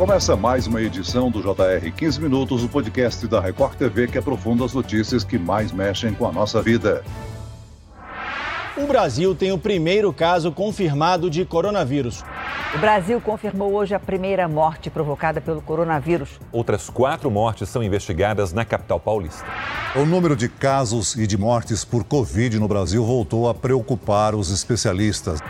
Começa mais uma edição do JR 15 Minutos, o podcast da Record TV que aprofunda as notícias que mais mexem com a nossa vida. O Brasil tem o primeiro caso confirmado de coronavírus. O Brasil confirmou hoje a primeira morte provocada pelo coronavírus. Outras quatro mortes são investigadas na capital paulista. O número de casos e de mortes por Covid no Brasil voltou a preocupar os especialistas.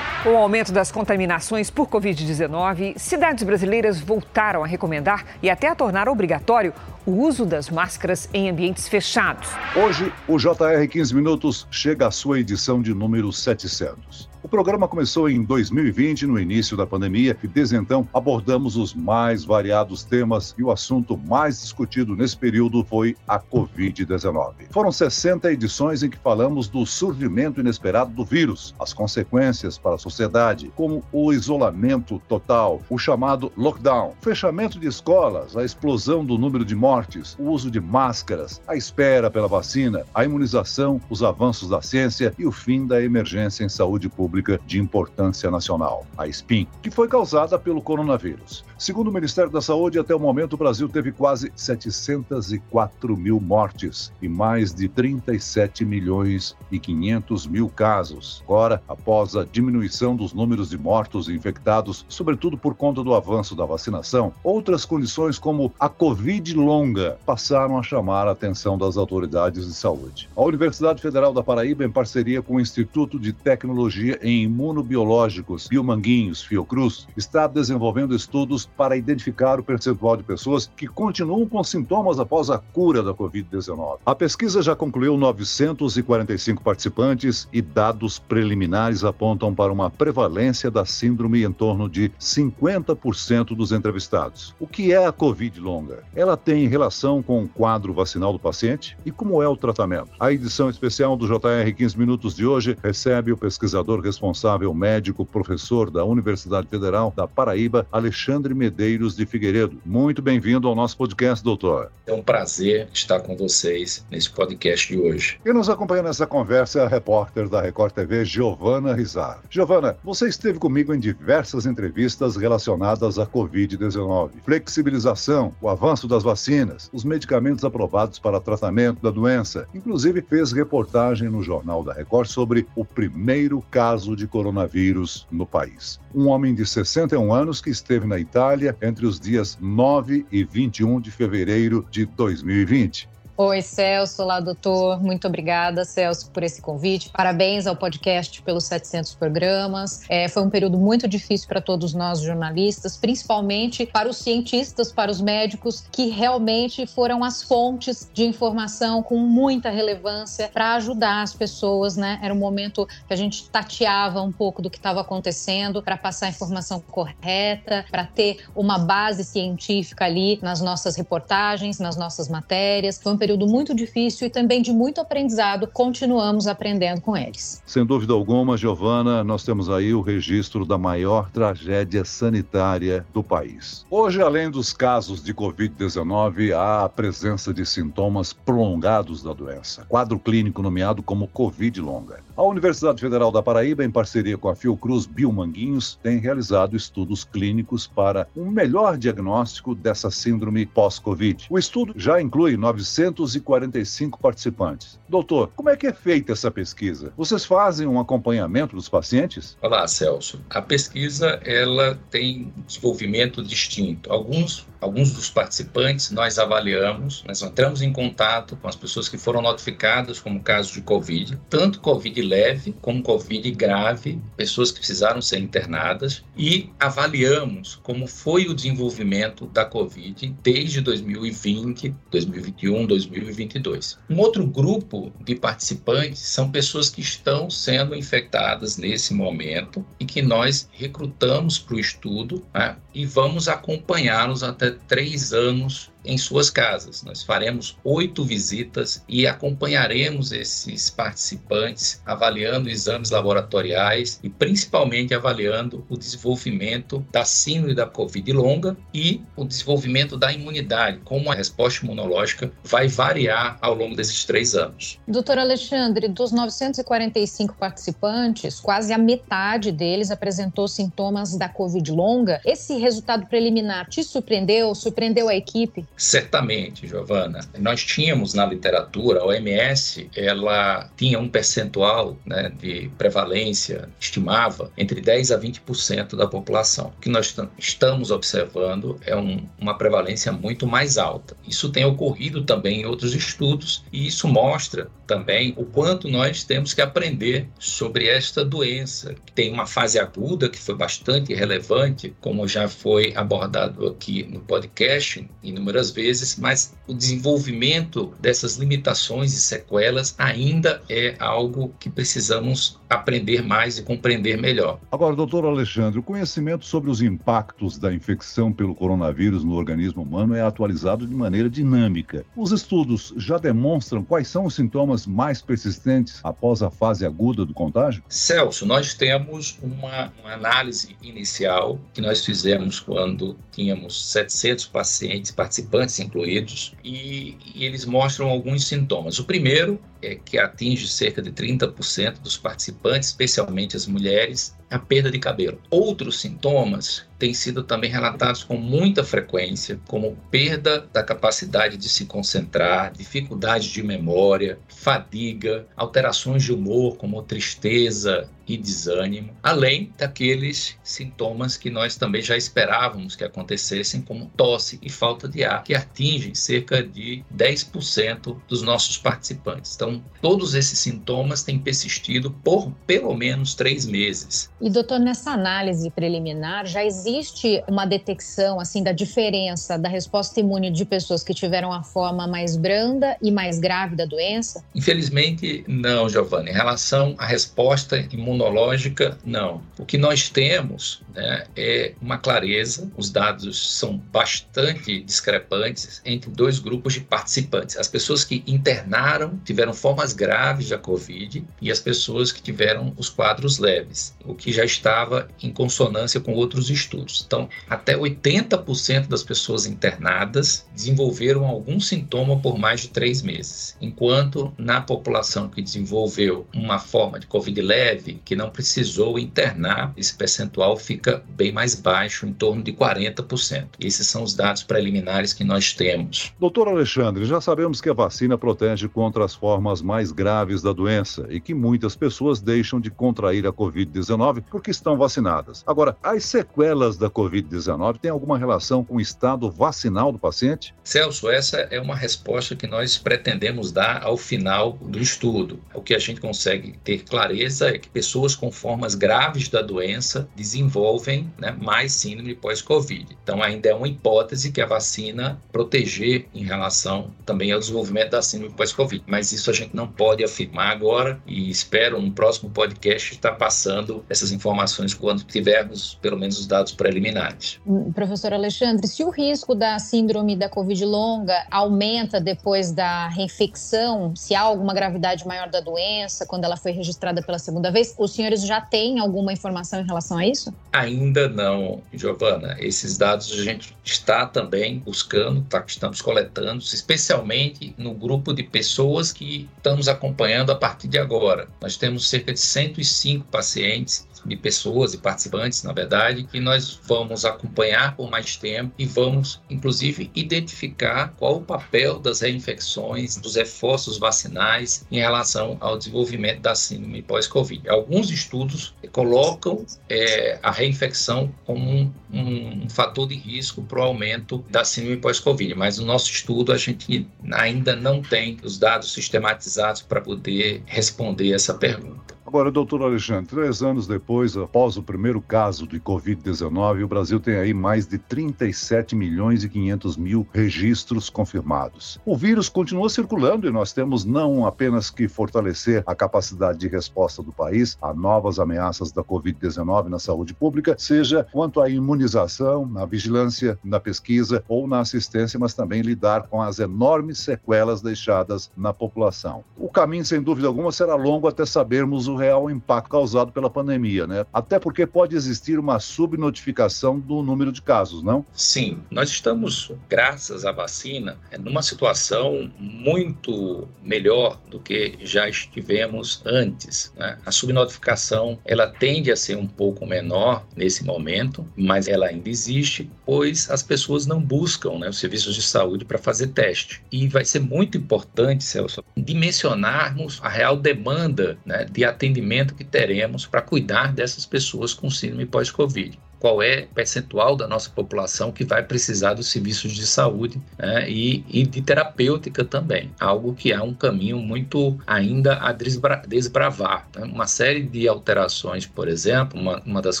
Com o aumento das contaminações por Covid-19, cidades brasileiras voltaram a recomendar e até a tornar obrigatório o uso das máscaras em ambientes fechados. Hoje, o JR 15 Minutos chega à sua edição de número 700. O programa começou em 2020, no início da pandemia, e desde então abordamos os mais variados temas e o assunto mais discutido nesse período foi a Covid-19. Foram 60 edições em que falamos do surgimento inesperado do vírus, as consequências para a sociedade, como o isolamento total, o chamado lockdown, fechamento de escolas, a explosão do número de mortes, o uso de máscaras, a espera pela vacina, a imunização, os avanços da ciência e o fim da emergência em saúde pública de Importância Nacional, a SPIN, que foi causada pelo coronavírus. Segundo o Ministério da Saúde, até o momento o Brasil teve quase 704 mil mortes e mais de 37 milhões e 500 mil casos. Agora, após a diminuição dos números de mortos e infectados, sobretudo por conta do avanço da vacinação, outras condições como a Covid longa passaram a chamar a atenção das autoridades de saúde. A Universidade Federal da Paraíba, em parceria com o Instituto de Tecnologia em Imunobiológicos Biomanguinhos, Fiocruz, está desenvolvendo estudos para identificar o percentual de pessoas que continuam com sintomas após a cura da Covid-19. A pesquisa já concluiu 945 participantes e dados preliminares apontam para uma prevalência da síndrome em torno de 50% dos entrevistados. O que é a Covid longa? Ela tem relação com o quadro vacinal do paciente e como é o tratamento? A edição especial do JR 15 Minutos de hoje recebe o pesquisador responsável médico professor da Universidade Federal da Paraíba, Alexandre Medeiros de Figueiredo. Muito bem-vindo ao nosso podcast, doutor. É um prazer estar com vocês nesse podcast de hoje. E nos acompanha nessa conversa é a repórter da Record TV, Giovana Rizar. Giovana, você esteve comigo em diversas entrevistas relacionadas à Covid-19. Flexibilização, o avanço das vacinas, os medicamentos aprovados para tratamento da doença. Inclusive, fez reportagem no Jornal da Record sobre o primeiro caso de coronavírus no país. Um homem de 61 anos que esteve na Itália entre os dias 9 e 21 de fevereiro de 2020. Oi, Celso. Olá, doutor. Muito obrigada, Celso, por esse convite. Parabéns ao podcast pelos 700 programas. É, foi um período muito difícil para todos nós jornalistas, principalmente para os cientistas, para os médicos, que realmente foram as fontes de informação com muita relevância para ajudar as pessoas, né? Era um momento que a gente tateava um pouco do que estava acontecendo para passar a informação correta, para ter uma base científica ali nas nossas reportagens, nas nossas matérias. Foi um período muito difícil e também de muito aprendizado. Continuamos aprendendo com eles. Sem dúvida alguma, Giovana, nós temos aí o registro da maior tragédia sanitária do país. Hoje, além dos casos de Covid-19, há a presença de sintomas prolongados da doença, quadro clínico nomeado como Covid longa. A Universidade Federal da Paraíba, em parceria com a Fiocruz Biomanguinhos, tem realizado estudos clínicos para um melhor diagnóstico dessa síndrome pós-Covid. O estudo já inclui 900 245 participantes. Doutor, como é que é feita essa pesquisa? Vocês fazem um acompanhamento dos pacientes? Olá, Celso. A pesquisa ela tem desenvolvimento distinto. Alguns alguns dos participantes nós avaliamos, nós entramos em contato com as pessoas que foram notificadas como caso de Covid, tanto Covid leve como Covid grave, pessoas que precisaram ser internadas, e avaliamos como foi o desenvolvimento da Covid desde 2020, 2021, 2022. Um outro grupo de participantes são pessoas que estão sendo infectadas nesse momento e que nós recrutamos para o estudo né, e vamos acompanhá-los até três anos em suas casas. Nós faremos oito visitas e acompanharemos esses participantes, avaliando exames laboratoriais e principalmente avaliando o desenvolvimento da síndrome da Covid longa e o desenvolvimento da imunidade, como a resposta imunológica vai variar ao longo desses três anos. Doutor Alexandre, dos 945 participantes, quase a metade deles apresentou sintomas da Covid longa. Esse resultado preliminar te surpreendeu? Surpreendeu a equipe? Certamente, Giovana. Nós tínhamos na literatura, a OMS, ela tinha um percentual né, de prevalência, estimava, entre 10 a 20% da população. O que nós estamos observando é um, uma prevalência muito mais alta. Isso tem ocorrido também em outros estudos e isso mostra também o quanto nós temos que aprender sobre esta doença, que tem uma fase aguda que foi bastante relevante, como já foi abordado aqui no podcast inúmeras vezes, mas o desenvolvimento dessas limitações e sequelas ainda é algo que precisamos aprender mais e compreender melhor. Agora, doutor Alexandre, o conhecimento sobre os impactos da infecção pelo coronavírus no organismo humano é atualizado de maneira dinâmica. Os estudos já demonstram quais são os sintomas mais persistentes após a fase aguda do contágio? Celso, nós temos uma, uma análise inicial que nós fizemos quando tínhamos 700 pacientes, participantes incluídos, e, e eles mostram alguns sintomas. O primeiro é, que atinge cerca de 30% dos participantes, especialmente as mulheres, a perda de cabelo. Outros sintomas têm sido também relatados com muita frequência, como perda da capacidade de se concentrar, dificuldade de memória, fadiga, alterações de humor, como tristeza e desânimo, além daqueles sintomas que nós também já esperávamos que acontecessem, como tosse e falta de ar, que atingem cerca de 10% dos nossos participantes. Então, todos esses sintomas têm persistido por pelo menos três meses. E, doutor, nessa análise preliminar, já existe uma detecção assim da diferença da resposta imune de pessoas que tiveram a forma mais branda e mais grave da doença? Infelizmente, não, Giovanni. Em relação à resposta imunológica, não. O que nós temos né, é uma clareza, os dados são bastante discrepantes entre dois grupos de participantes. As pessoas que internaram, tiveram formas graves da Covid, e as pessoas que tiveram os quadros leves, o que já estava em consonância com outros estudos. Então, até 80% das pessoas internadas desenvolveram algum sintoma por mais de três meses, enquanto na população que desenvolveu uma forma de Covid leve, que não precisou internar, esse percentual fica bem mais baixo, em torno de 40%. Esses são os dados preliminares que nós temos. Doutor Alexandre, já sabemos que a vacina protege contra as formas mais graves da doença e que muitas pessoas deixam de contrair a Covid-19 porque estão vacinadas. Agora, as sequelas da Covid-19 têm alguma relação com o estado vacinal do paciente? Celso, essa é uma resposta que nós pretendemos dar ao final do estudo. O que a gente consegue ter clareza é que pessoas com formas graves da doença desenvolvem né, mais síndrome pós-Covid. Então, ainda é uma hipótese que a vacina proteger em relação também ao desenvolvimento da síndrome pós-Covid. Mas isso a gente não pode afirmar agora e espero no próximo podcast estar passando essas informações quando tivermos pelo menos os dados preliminares. Professor Alexandre, se o risco da síndrome da Covid longa aumenta depois da reinfecção, se há alguma gravidade maior da doença quando ela foi registrada pela segunda vez, os senhores já têm alguma informação em relação a isso? Ainda não, Giovana. Esses dados a gente está também buscando, tá, estamos coletando, especialmente no grupo de pessoas que estamos acompanhando a partir de agora. Nós temos cerca de 105 pacientes de pessoas e participantes, na verdade, que nós vamos acompanhar por mais tempo e vamos, inclusive, identificar qual o papel das reinfecções, dos reforços vacinais em relação ao desenvolvimento da síndrome pós-Covid. Alguns estudos colocam é, a reinfecção como um, um, um fator de risco para o aumento da síndrome pós-Covid, mas no nosso estudo a gente ainda não tem os dados sistematizados para poder responder essa pergunta. Agora, doutor Alexandre, três anos depois, após o primeiro caso de Covid-19, o Brasil tem aí mais de 37 milhões e 500 mil registros confirmados. O vírus continua circulando e nós temos não apenas que fortalecer a capacidade de resposta do país a novas ameaças da Covid-19 na saúde pública, seja quanto à imunização, na vigilância, na pesquisa ou na assistência, mas também lidar com as enormes sequelas deixadas na população. O caminho, sem dúvida alguma, será longo até sabermos o real impacto causado pela pandemia, né? Até porque pode existir uma subnotificação do número de casos, não? Sim, nós estamos, graças à vacina, numa situação muito melhor do que já estivemos antes. Né? A subnotificação ela tende a ser um pouco menor nesse momento, mas ela ainda existe, pois as pessoas não buscam né, os serviços de saúde para fazer teste. E vai ser muito importante, Celso, dimensionarmos a real demanda né, de atendimento que teremos para cuidar dessas pessoas com síndrome pós-Covid qual é o percentual da nossa população que vai precisar dos serviços de saúde né, e, e, de terapêutica também, algo que é um caminho muito ainda a desbra desbravar. Né? Uma série de alterações, por exemplo, uma, uma das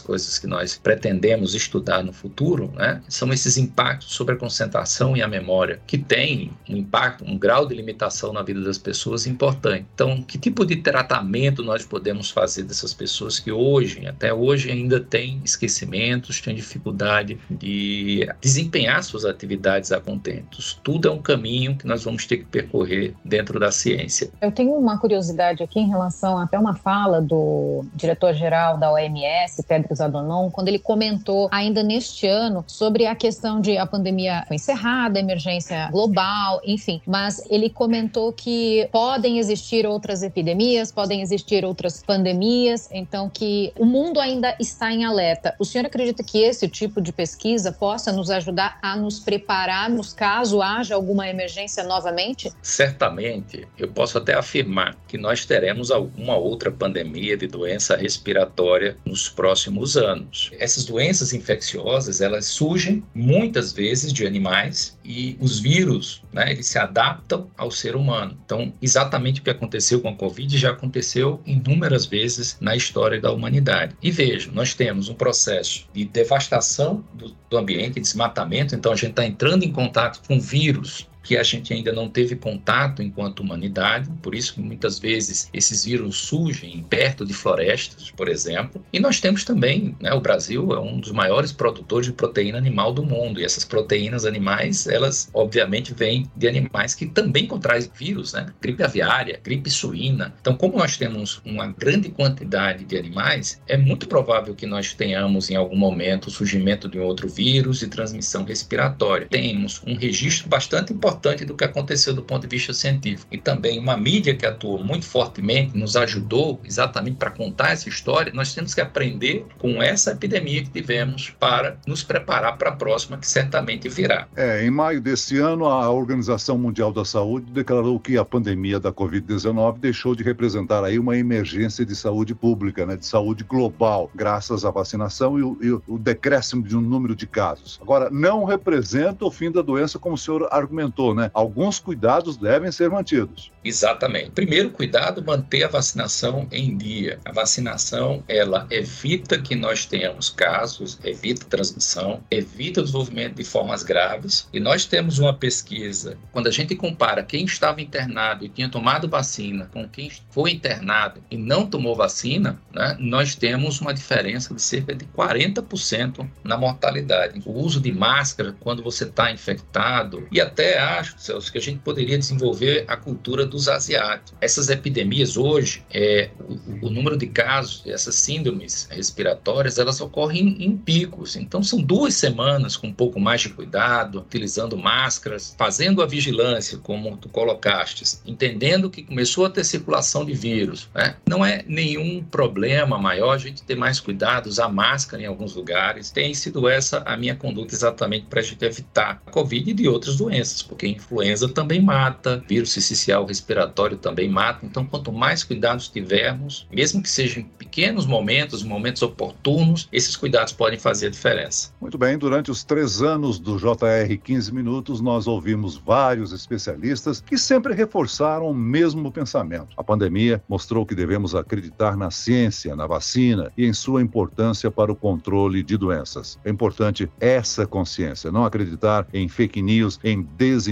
coisas que nós pretendemos estudar no futuro né, são esses impactos sobre a concentração e a memória, que tem um impacto, um grau de limitação na vida das pessoas importante. Então, que tipo de tratamento nós podemos fazer dessas pessoas que hoje, até hoje, ainda têm esquecimento? Momentos têm dificuldade de desempenhar suas atividades a contentos. Tudo é um caminho que nós vamos ter que percorrer dentro da ciência. Eu tenho uma curiosidade aqui em relação até uma fala do diretor-geral da OMS, Tedros Adhanom, quando ele comentou ainda neste ano sobre a questão de a pandemia foi encerrada, emergência global, enfim, mas ele comentou que podem existir outras epidemias, podem existir outras pandemias, então que o mundo ainda está em alerta. O senhor acredita que esse tipo de pesquisa possa nos ajudar a nos prepararmos caso haja alguma emergência novamente? Certamente. Eu posso até afirmar que nós teremos alguma outra pandemia de doença respiratória nos próximos anos. Essas doenças infecciosas, elas surgem muitas vezes de animais e os vírus, né, eles se adaptam ao ser humano. Então, exatamente o que aconteceu com a Covid já aconteceu inúmeras vezes na história da humanidade. E vejam, nós temos um processo de devastação do, do ambiente, desmatamento, então a gente está entrando em contato com vírus que a gente ainda não teve contato enquanto humanidade, por isso que muitas vezes esses vírus surgem perto de florestas, por exemplo. E nós temos também, né, o Brasil é um dos maiores produtores de proteína animal do mundo, e essas proteínas animais, elas obviamente vêm de animais que também contraem vírus, né? Gripe aviária, gripe suína. Então, como nós temos uma grande quantidade de animais, é muito provável que nós tenhamos em algum momento o surgimento de um outro vírus de transmissão respiratória. Temos um registro bastante importante importante do que aconteceu do ponto de vista científico. E também uma mídia que atuou muito fortemente, nos ajudou exatamente para contar essa história. Nós temos que aprender com essa epidemia que tivemos para nos preparar para a próxima, que certamente virá. É, em maio desse ano, a Organização Mundial da Saúde declarou que a pandemia da Covid-19 deixou de representar aí uma emergência de saúde pública, né, de saúde global, graças à vacinação e o, e o decréscimo de um número de casos. Agora, não representa o fim da doença, como o senhor argumentou né? Alguns cuidados devem ser mantidos. Exatamente. Primeiro cuidado, manter a vacinação em dia. A vacinação, ela evita que nós tenhamos casos, evita transmissão, evita o desenvolvimento de formas graves. E nós temos uma pesquisa, quando a gente compara quem estava internado e tinha tomado vacina com quem foi internado e não tomou vacina, né, nós temos uma diferença de cerca de 40% na mortalidade. O uso de máscara quando você está infectado e até acho, Celso, que a gente poderia desenvolver a cultura dos asiáticos. Essas epidemias hoje, é, o, o número de casos, essas síndromes respiratórias, elas ocorrem em, em picos. Então, são duas semanas com um pouco mais de cuidado, utilizando máscaras, fazendo a vigilância, como tu colocaste, entendendo que começou a ter circulação de vírus. Né? Não é nenhum problema maior a gente ter mais cuidado, usar máscara em alguns lugares. Tem sido essa a minha conduta exatamente para a gente evitar a Covid e de outras doenças, porque influenza também mata, vírus cicial respiratório também mata. Então, quanto mais cuidados tivermos, mesmo que sejam pequenos momentos, momentos oportunos, esses cuidados podem fazer a diferença. Muito bem, durante os três anos do JR 15 Minutos, nós ouvimos vários especialistas que sempre reforçaram o mesmo pensamento. A pandemia mostrou que devemos acreditar na ciência, na vacina e em sua importância para o controle de doenças. É importante essa consciência, não acreditar em fake news, em desinformação,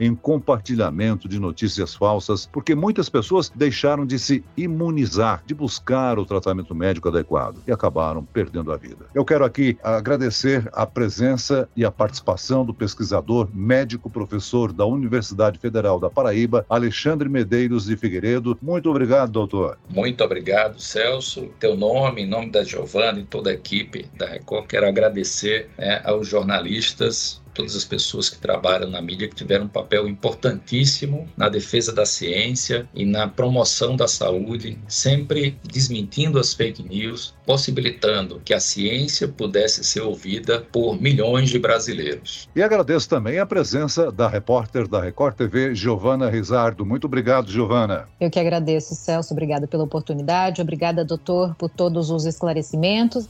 em compartilhamento de notícias falsas, porque muitas pessoas deixaram de se imunizar, de buscar o tratamento médico adequado e acabaram perdendo a vida. Eu quero aqui agradecer a presença e a participação do pesquisador médico professor da Universidade Federal da Paraíba, Alexandre Medeiros de Figueiredo. Muito obrigado, doutor. Muito obrigado, Celso. Teu nome, em nome da Giovana e toda a equipe da Record, quero agradecer né, aos jornalistas todas as pessoas que trabalham na mídia que tiveram um papel importantíssimo na defesa da ciência e na promoção da saúde, sempre desmentindo as fake news, possibilitando que a ciência pudesse ser ouvida por milhões de brasileiros. E agradeço também a presença da repórter da Record TV, Giovana Rizardo. Muito obrigado, Giovana. Eu que agradeço, Celso. Obrigada pela oportunidade. Obrigada, doutor, por todos os esclarecimentos.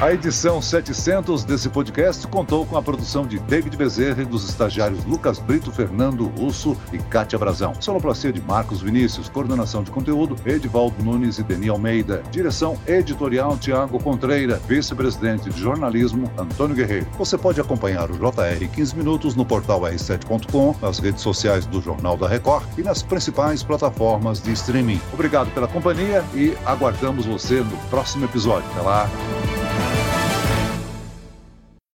A edição 700 desse podcast contou com a produção de David Bezerra e dos estagiários Lucas Brito, Fernando Russo e Kátia Brazão. Sonoplastia de Marcos Vinícius, coordenação de conteúdo Edivaldo Nunes e Deni Almeida. Direção editorial Tiago Contreira, vice-presidente de jornalismo Antônio Guerreiro. Você pode acompanhar o JR 15 minutos no portal r7.com, nas redes sociais do Jornal da Record e nas principais plataformas de streaming. Obrigado pela companhia e aguardamos você no próximo episódio. Até lá!